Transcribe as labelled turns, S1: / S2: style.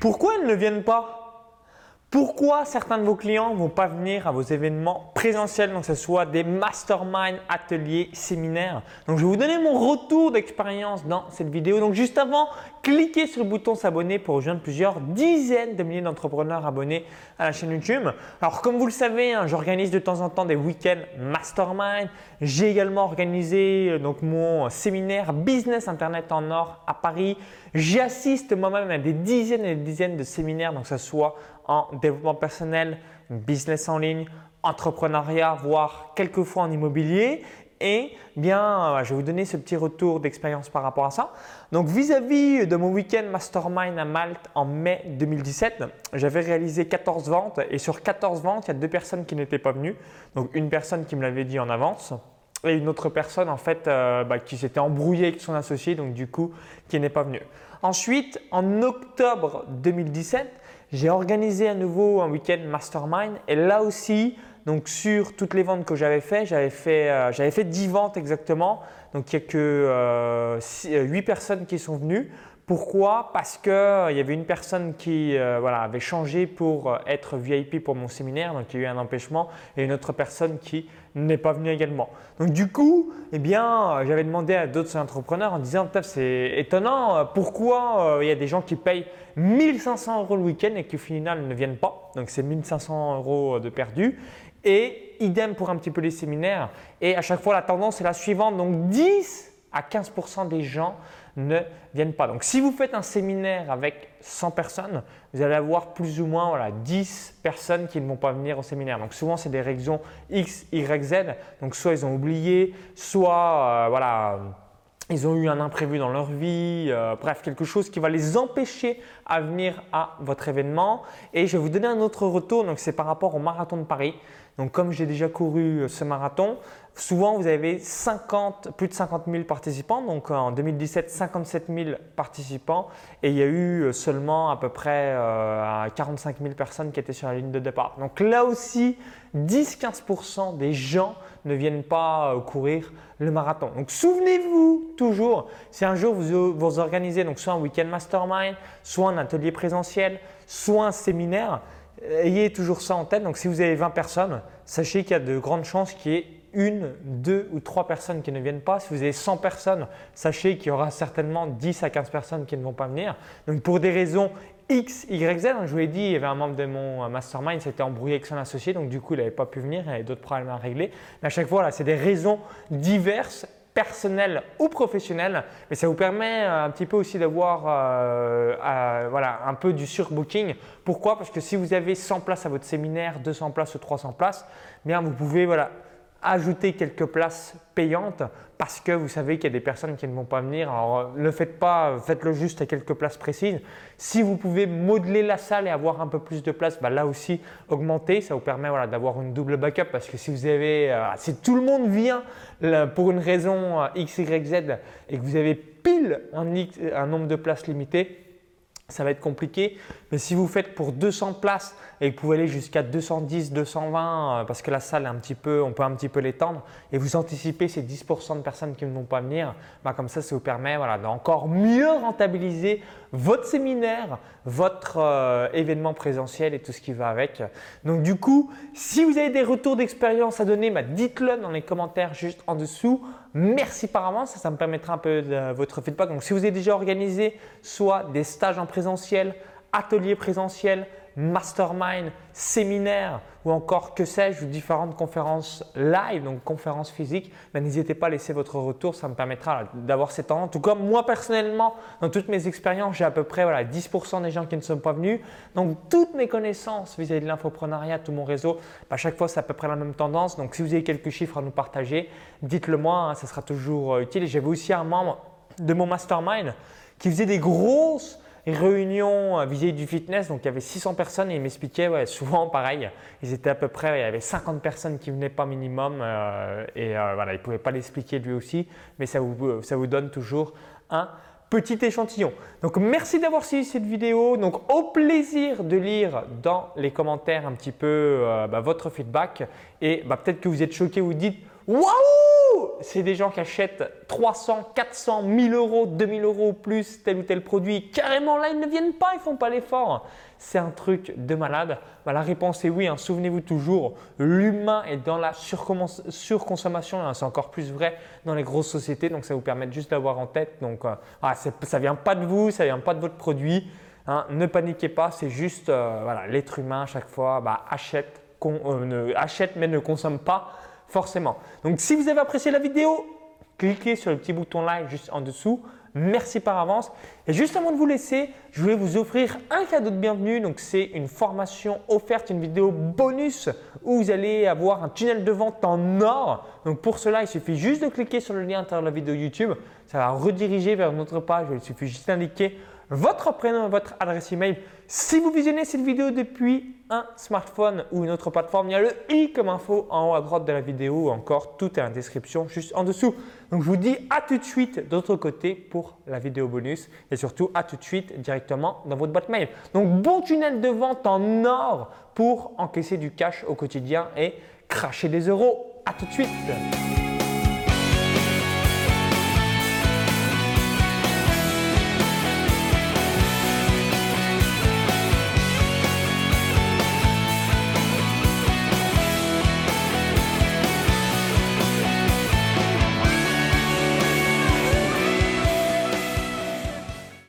S1: Pourquoi ils ne viennent pas? Pourquoi certains de vos clients ne vont pas venir à vos événements présentiels, donc que ce soit des masterminds, ateliers, séminaires? Donc je vais vous donner mon retour d'expérience dans cette vidéo. Donc juste avant, cliquez sur le bouton s'abonner pour rejoindre plusieurs dizaines de milliers d'entrepreneurs abonnés à la chaîne YouTube. Alors comme vous le savez, hein, j'organise de temps en temps des week-ends mastermind. J'ai également organisé euh, donc mon séminaire Business Internet en or à Paris. J'assiste moi-même à des dizaines et des dizaines de séminaires, donc que ce soit en développement personnel, business en ligne, entrepreneuriat, voire quelquefois en immobilier. Et bien, euh, je vais vous donner ce petit retour d'expérience par rapport à ça. Donc, vis-à-vis de mon week-end Mastermind à Malte en mai 2017, j'avais réalisé 14 ventes et sur 14 ventes, il y a deux personnes qui n'étaient pas venues. Donc, une personne qui me l'avait dit en avance et une autre personne en fait euh, bah, qui s'était embrouillée avec son associé, donc du coup qui n'est pas venue. Ensuite, en octobre 2017, j'ai organisé à nouveau un week-end mastermind et là aussi, donc sur toutes les ventes que j'avais fait, j'avais fait, euh, j'avais fait 10 ventes exactement. Donc il n'y a que euh, 8 euh, personnes qui sont venues. Pourquoi? Parce qu'il euh, y avait une personne qui voilà, avait changé pour être VIP pour mon séminaire, donc il y a eu un empêchement, et une autre personne qui n'est pas venue également. Donc du coup, eh bien, j'avais demandé à d'autres entrepreneurs en disant c'est étonnant, pourquoi il y a des gens qui payent 1500 euros le week-end et qui au final ne viennent pas. Donc c'est 1500 euros de perdu. Et idem pour un petit peu les séminaires. Et à chaque fois, la tendance est la suivante. Donc 10 à 15% des gens ne viennent pas. Donc si vous faites un séminaire avec 100 personnes, vous allez avoir plus ou moins voilà, 10 personnes qui ne vont pas venir au séminaire. Donc souvent c'est des raisons X, Y, Z. Donc soit ils ont oublié, soit euh, voilà ils ont eu un imprévu dans leur vie, euh, bref, quelque chose qui va les empêcher à venir à votre événement. Et je vais vous donner un autre retour, donc c'est par rapport au marathon de Paris. Donc comme j'ai déjà couru euh, ce marathon, souvent vous avez 50, plus de 50 000 participants. Donc en 2017, 57 000 participants et il y a eu euh, seulement à peu près 45 000 personnes qui étaient sur la ligne de départ. Donc là aussi, 10-15% des gens ne viennent pas courir le marathon. Donc souvenez-vous toujours, si un jour vous, vous organisez donc soit un week-end mastermind, soit un atelier présentiel, soit un séminaire, ayez toujours ça en tête. Donc si vous avez 20 personnes, sachez qu'il y a de grandes chances qu'il y ait une, deux ou trois personnes qui ne viennent pas. Si vous avez 100 personnes, sachez qu'il y aura certainement 10 à 15 personnes qui ne vont pas venir. Donc pour des raisons X, Y, Z. Je vous l'ai dit, il y avait un membre de mon euh, mastermind, s'était embrouillé avec son associé, donc du coup, il n'avait pas pu venir, il avait d'autres problèmes à régler. Mais à chaque fois, c'est des raisons diverses personnelles ou professionnelles, mais ça vous permet euh, un petit peu aussi d'avoir euh, voilà, un peu du surbooking. Pourquoi? Parce que si vous avez 100 places à votre séminaire, 200 places ou 300 places, bien vous pouvez voilà, ajouter quelques places payantes parce que vous savez qu'il y a des personnes qui ne vont pas venir. Alors ne faites pas, faites-le juste à quelques places précises. Si vous pouvez modeler la salle et avoir un peu plus de place, bah là aussi augmenter, ça vous permet d'avoir une double backup parce que si euh, tout le monde vient pour une raison euh, X, Y, Z et que vous avez pile un, un nombre de places limité, ça va être compliqué. Mais si vous faites pour 200 places et que vous pouvez aller jusqu'à 210, 220 euh, parce que la salle est un petit peu, on peut un petit peu l'étendre et vous anticipez ces 10% de personnes qui ne vont pas venir, bah comme ça, ça vous permet voilà, d'encore mieux rentabiliser votre séminaire, votre euh, événement présentiel et tout ce qui va avec. Donc du coup, si vous avez des retours d'expérience à donner, bah, dites-le dans les commentaires juste en dessous. Merci par avance, ça, me permettra un peu votre feedback. Donc si vous avez déjà organisé soit des stages en présentiel, ateliers présentiels, mastermind, séminaire ou encore que sais-je, différentes conférences live, donc conférences physiques, ben, n'hésitez pas à laisser votre retour, ça me permettra d'avoir ces temps. Tout cas, moi personnellement, dans toutes mes expériences, j'ai à peu près voilà, 10% des gens qui ne sont pas venus. Donc toutes mes connaissances vis-à-vis de l'infoprenariat, tout mon réseau, ben, à chaque fois c'est à peu près la même tendance. Donc si vous avez quelques chiffres à nous partager, dites-le moi, hein, ça sera toujours euh, utile. J'avais aussi un membre de mon mastermind qui faisait des grosses réunion vis-à-vis du fitness, donc il y avait 600 personnes et ils m'expliquaient, ouais, souvent pareil, ils étaient à peu près, il y avait 50 personnes qui venaient pas minimum euh, et euh, voilà, il ne pouvait pas l'expliquer lui aussi, mais ça vous, ça vous donne toujours un petit échantillon. Donc merci d'avoir suivi cette vidéo. Donc au plaisir de lire dans les commentaires un petit peu euh, bah, votre feedback et bah, peut-être que vous êtes choqué, vous dites waouh c'est des gens qui achètent 300, 400, 1000 euros, 2000 euros ou plus tel ou tel produit. Carrément, là, ils ne viennent pas, ils font pas l'effort. C'est un truc de malade. Bah, la réponse est oui. Hein. Souvenez-vous toujours, l'humain est dans la surconsommation. Hein. C'est encore plus vrai dans les grosses sociétés. Donc, ça vous permet juste d'avoir en tête. Donc, euh, ah, ça ne vient pas de vous, ça ne vient pas de votre produit. Hein. Ne paniquez pas, c'est juste euh, l'être humain à chaque fois bah, euh, achète mais ne consomme pas forcément. Donc si vous avez apprécié la vidéo, cliquez sur le petit bouton like juste en dessous. Merci par avance. Et juste avant de vous laisser, je voulais vous offrir un cadeau de bienvenue. Donc c'est une formation offerte, une vidéo bonus où vous allez avoir un tunnel de vente en or. Donc pour cela, il suffit juste de cliquer sur le lien à l'intérieur de la vidéo YouTube. Ça va rediriger vers notre page. Il suffit juste d'indiquer votre prénom et votre adresse email. Si vous visionnez cette vidéo depuis un smartphone ou une autre plateforme, il y a le i comme info en haut à droite de la vidéo ou encore tout est en description juste en dessous. Donc je vous dis à tout de suite de l'autre côté pour la vidéo bonus et surtout à tout de suite directement dans votre boîte mail. Donc bon tunnel de vente en or pour encaisser du cash au quotidien et cracher des euros. À tout de suite.